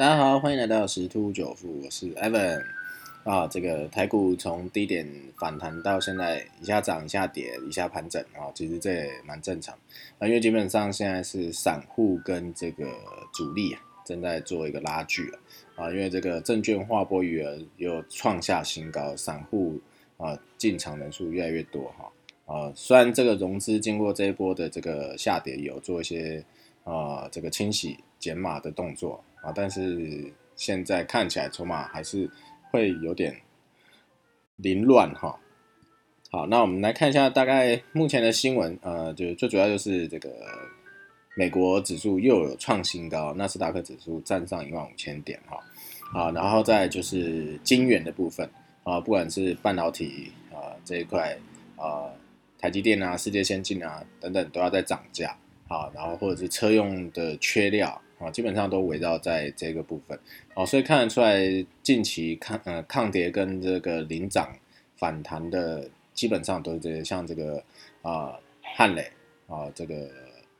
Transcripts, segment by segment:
大家好，欢迎来到十突九富，我是 Evan 啊。这个台股从低点反弹到现在，一下涨一下跌，一下盘整啊，其实这也蛮正常啊，因为基本上现在是散户跟这个主力啊正在做一个拉锯啊，因为这个证券划拨余额又创下新高，散户啊进场人数越来越多哈啊，虽然这个融资经过这一波的这个下跌有做一些啊这个清洗减码的动作。啊，但是现在看起来筹码还是会有点凌乱哈。好，那我们来看一下大概目前的新闻，呃，就最主要就是这个美国指数又有创新高，纳斯达克指数站上一万五千点哈。好，然后再就是晶圆的部分啊，不管是半导体啊这一块啊，台积电啊、世界先进啊等等都要在涨价啊，然后或者是车用的缺料。啊，基本上都围绕在这个部分，哦，所以看得出来，近期抗呃抗跌跟这个领涨反弹的，基本上都是这些，像这个啊汉磊啊，这个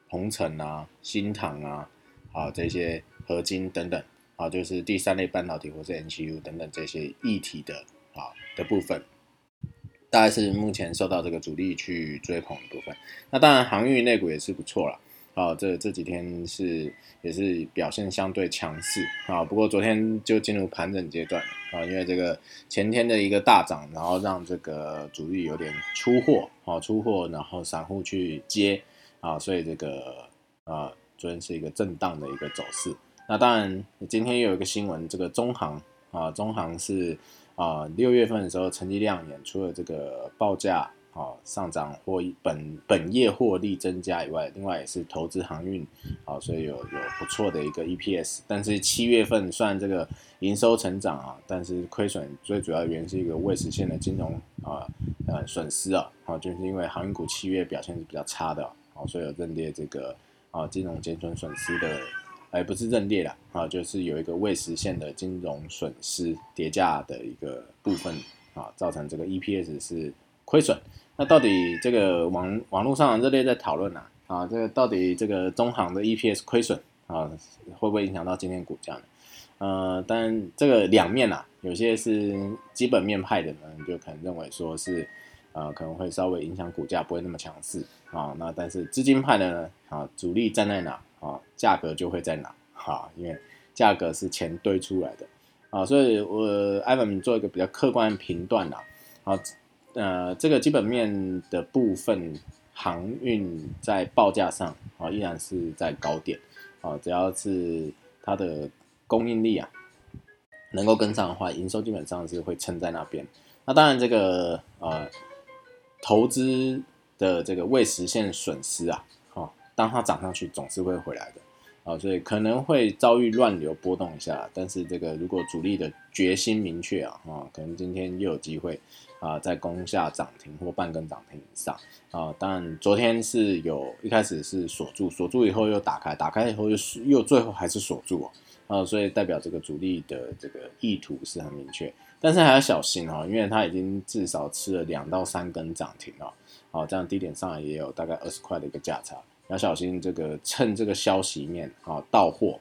鹏程啊、新唐啊啊这些合金等等啊，就是第三类半导体或是 NCU 等等这些议题的啊的部分，大概是目前受到这个主力去追捧的部分。那当然航运类股也是不错了。啊，这这几天是也是表现相对强势啊，不过昨天就进入盘整阶段啊，因为这个前天的一个大涨，然后让这个主力有点出货啊，出货，然后散户去接啊，所以这个啊，昨天是一个震荡的一个走势。那当然，今天又有一个新闻，这个中行啊，中行是啊，六月份的时候成绩亮眼，出了这个报价。好，上涨或本本业获利增加以外，另外也是投资航运，好，所以有有不错的一个 EPS。但是七月份算这个营收成长啊，但是亏损最主要原因是一个未实现的金融啊呃损失啊，好，就是因为航运股七月表现是比较差的，好，所以有认列这个啊金融减损损失的，哎不是认列了啊，就是有一个未实现的金融损失叠加的一个部分啊，造成这个 EPS 是亏损。那到底这个网网络上热烈在讨论呐啊，这个到底这个中行的 EPS 亏损啊，会不会影响到今天股价呢？呃，但这个两面呐，有些是基本面派的人就可能认为说是，呃，可能会稍微影响股价，不会那么强势啊。那但是资金派的呢啊，主力站在哪啊，价格就会在哪哈，因为价格是钱堆出来的啊，所以我艾文做一个比较客观的评断呐啊。呃，这个基本面的部分，航运在报价上啊，依然是在高点啊。只要是它的供应力啊，能够跟上的话，营收基本上是会撑在那边。那当然，这个呃，投资的这个未实现损失啊，哦，当它涨上去，总是会回来的啊。所以可能会遭遇乱流波动一下，但是这个如果主力的决心明确啊，啊，可能今天又有机会。啊，在攻下涨停或半根涨停以上啊，当然昨天是有一开始是锁住，锁住以后又打开，打开以后又又最后还是锁住哦，啊，所以代表这个主力的这个意图是很明确，但是还要小心哦，因为它已经至少吃了两到三根涨停哦，好，这样低点上来也有大概二十块的一个价差，要小心这个趁这个消息面啊到货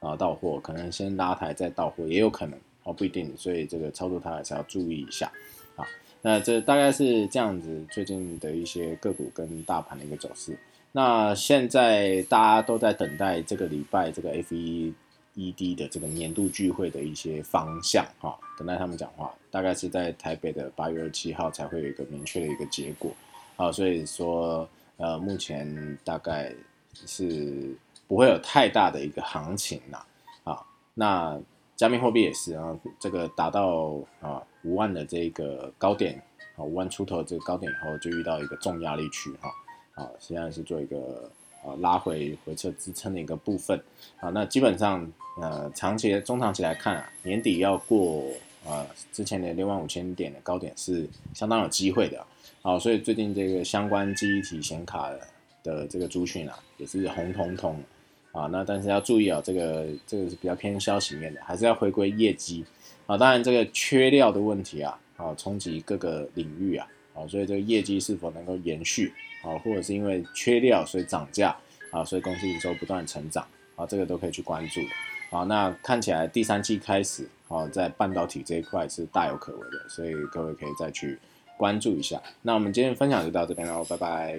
啊到货，可能先拉抬再到货也有可能哦，不一定，所以这个操作它还是要注意一下啊。那这大概是这样子，最近的一些个股跟大盘的一个走势。那现在大家都在等待这个礼拜这个 FED 的这个年度聚会的一些方向哈，等待他们讲话，大概是在台北的八月二七号才会有一个明确的一个结果。啊，所以说呃，目前大概是不会有太大的一个行情啦。啊，那。加密货币也是啊，这个达到啊五万的这个高点啊五万出头这个高点以后，就遇到一个重压力区哈啊，现在是做一个啊拉回回撤支撑的一个部分啊，那基本上呃长期中长期来看啊，年底要过之前的六万五千点的高点是相当有机会的啊，所以最近这个相关记忆体显卡的这个资讯啊也是红彤彤。啊，那但是要注意啊，这个这个是比较偏消息面的，还是要回归业绩啊。当然，这个缺料的问题啊，啊，冲击各个领域啊，啊，所以这个业绩是否能够延续啊，或者是因为缺料所以涨价啊，所以公司营收不断成长啊，这个都可以去关注啊，那看起来第三季开始，哦，在半导体这一块是大有可为的，所以各位可以再去关注一下。那我们今天分享就到这边喽，拜拜。